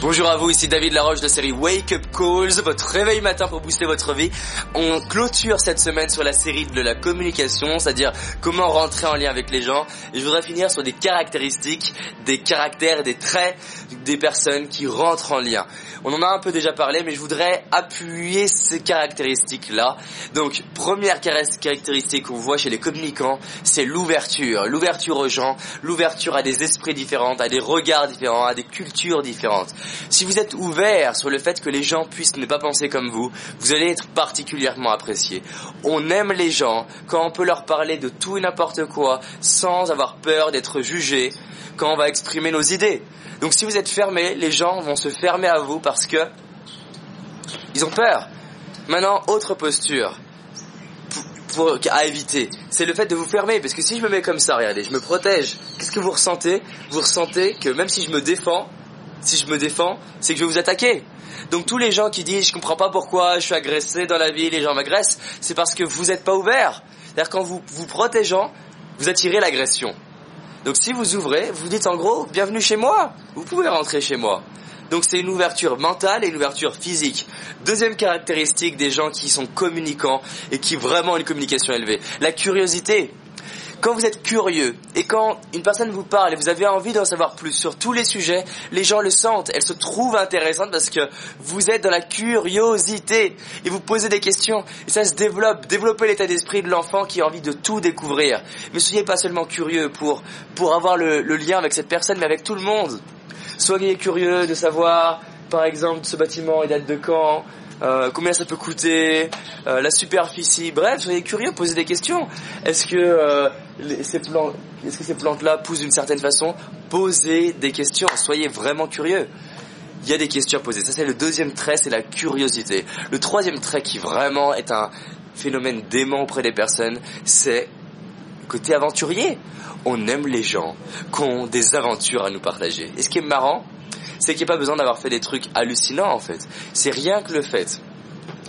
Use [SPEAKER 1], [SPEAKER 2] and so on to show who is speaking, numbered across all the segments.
[SPEAKER 1] Bonjour à vous, ici David Laroche de la série Wake Up Calls, votre réveil matin pour booster votre vie. On clôture cette semaine sur la série de la communication, c'est-à-dire comment rentrer en lien avec les gens. Et je voudrais finir sur des caractéristiques, des caractères, des traits des personnes qui rentrent en lien. On en a un peu déjà parlé, mais je voudrais appuyer ces caractéristiques-là. Donc, première caractéristique qu'on voit chez les communicants, c'est l'ouverture. L'ouverture aux gens, l'ouverture à des esprits différents, à des regards différents, à des cultures différentes. Si vous êtes ouvert sur le fait que les gens puissent ne pas penser comme vous, vous allez être particulièrement apprécié. On aime les gens quand on peut leur parler de tout et n'importe quoi sans avoir peur d'être jugé, quand on va exprimer nos idées. Donc si vous êtes fermé, les gens vont se fermer à vous parce que ils ont peur. Maintenant, autre posture à éviter, c'est le fait de vous fermer. Parce que si je me mets comme ça, regardez, je me protège. Qu'est-ce que vous ressentez? Vous ressentez que même si je me défends, si je me défends, c'est que je vais vous attaquer. Donc tous les gens qui disent je comprends pas pourquoi je suis agressé dans la vie, les gens m'agressent, c'est parce que vous n'êtes pas ouvert. C'est-à-dire quand vous vous protégeant, vous attirez l'agression. Donc si vous ouvrez, vous dites en gros bienvenue chez moi. Vous pouvez rentrer chez moi. Donc c'est une ouverture mentale et une ouverture physique. Deuxième caractéristique des gens qui sont communicants et qui vraiment ont une communication élevée, la curiosité quand vous êtes curieux et quand une personne vous parle et vous avez envie d'en savoir plus sur tous les sujets, les gens le sentent. Elle se trouve intéressante parce que vous êtes dans la curiosité et vous posez des questions et ça se développe. Développez l'état d'esprit de l'enfant qui a envie de tout découvrir. Mais soyez pas seulement curieux pour, pour avoir le, le lien avec cette personne, mais avec tout le monde. Soyez curieux de savoir, par exemple, ce bâtiment il date de quand, euh, combien ça peut coûter, euh, la superficie, bref, soyez curieux, posez des questions. Est-ce que euh, est-ce que ces plantes-là poussent d'une certaine façon? Posez des questions, soyez vraiment curieux. Il y a des questions à poser. Ça c'est le deuxième trait, c'est la curiosité. Le troisième trait qui vraiment est un phénomène dément auprès des personnes, c'est côté aventurier. On aime les gens qui ont des aventures à nous partager. Et ce qui est marrant, c'est qu'il n'y a pas besoin d'avoir fait des trucs hallucinants en fait. C'est rien que le fait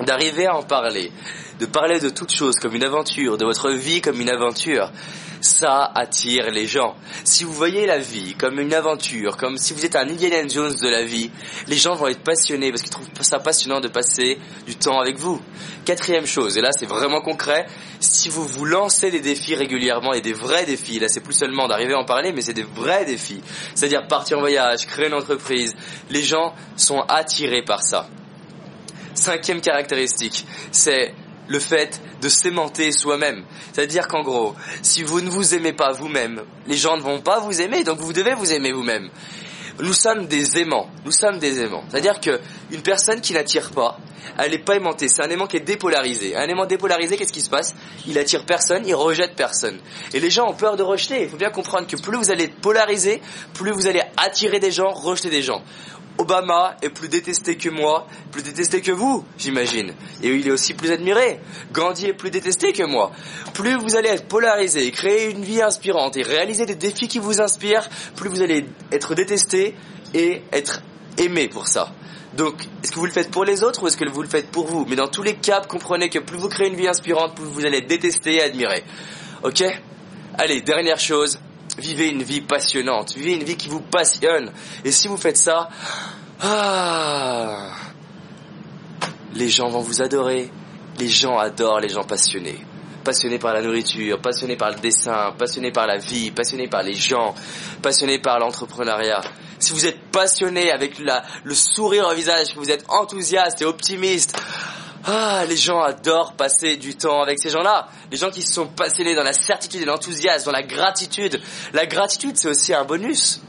[SPEAKER 1] d'arriver à en parler, de parler de toute chose comme une aventure, de votre vie comme une aventure, ça attire les gens. Si vous voyez la vie comme une aventure, comme si vous êtes un Indiana Jones de la vie, les gens vont être passionnés parce qu'ils trouvent ça passionnant de passer du temps avec vous. Quatrième chose, et là c'est vraiment concret, si vous vous lancez des défis régulièrement et des vrais défis, là c'est plus seulement d'arriver à en parler, mais c'est des vrais défis, c'est-à-dire partir en voyage, créer une entreprise, les gens sont attirés par ça. Cinquième caractéristique, c'est le fait de s'aimanter soi-même. C'est-à-dire qu'en gros, si vous ne vous aimez pas vous-même, les gens ne vont pas vous aimer, donc vous devez vous aimer vous-même. Nous sommes des aimants. Nous sommes des aimants. C'est-à-dire qu'une personne qui n'attire pas, elle n'est pas aimantée. C'est un aimant qui est dépolarisé. Un aimant dépolarisé, qu'est-ce qui se passe? Il attire personne, il rejette personne. Et les gens ont peur de rejeter. Il faut bien comprendre que plus vous allez être polarisé, plus vous allez attirer des gens, rejeter des gens. Obama est plus détesté que moi, plus détesté que vous, j'imagine. Et il est aussi plus admiré. Gandhi est plus détesté que moi. Plus vous allez être polarisé, créer une vie inspirante et réaliser des défis qui vous inspirent, plus vous allez être détesté et être aimé pour ça. Donc, est-ce que vous le faites pour les autres ou est-ce que vous le faites pour vous? Mais dans tous les cas, comprenez que plus vous créez une vie inspirante, plus vous allez être détesté et admiré. Ok? Allez, dernière chose, Vivez une vie passionnante, vivez une vie qui vous passionne. Et si vous faites ça, ah, les gens vont vous adorer. Les gens adorent les gens passionnés. Passionnés par la nourriture, passionnés par le dessin, passionnés par la vie, passionnés par les gens, passionnés par l'entrepreneuriat. Si vous êtes passionné avec le sourire au visage, que vous êtes enthousiaste et optimiste, ah, les gens adorent passer du temps avec ces gens-là. Les gens qui se sont passionnés dans la certitude et l'enthousiasme, dans la gratitude. La gratitude, c'est aussi un bonus.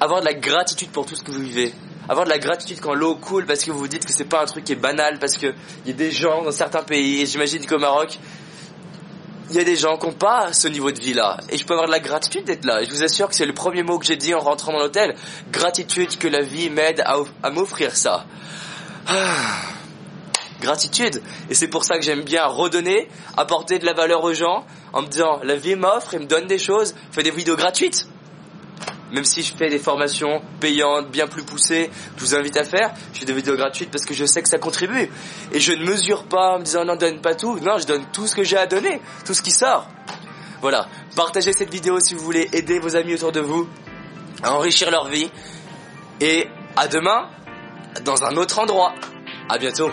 [SPEAKER 1] Avoir de la gratitude pour tout ce que vous vivez. Avoir de la gratitude quand l'eau coule parce que vous vous dites que c'est pas un truc qui est banal parce que il y a des gens dans certains pays, et j'imagine qu'au Maroc, il y a des gens qui n'ont pas ce niveau de vie-là. Et je peux avoir de la gratitude d'être là. Et je vous assure que c'est le premier mot que j'ai dit en rentrant dans l'hôtel. Gratitude que la vie m'aide à, à m'offrir ça. Ah gratitude. Et c'est pour ça que j'aime bien redonner, apporter de la valeur aux gens, en me disant, la vie m'offre et me donne des choses, fais des vidéos gratuites. Même si je fais des formations payantes, bien plus poussées, je vous invite à faire, je fais des vidéos gratuites parce que je sais que ça contribue. Et je ne mesure pas en me disant, non, donne pas tout. Non, je donne tout ce que j'ai à donner, tout ce qui sort. Voilà. Partagez cette vidéo si vous voulez aider vos amis autour de vous à enrichir leur vie. Et À demain, dans un autre endroit. À bientôt.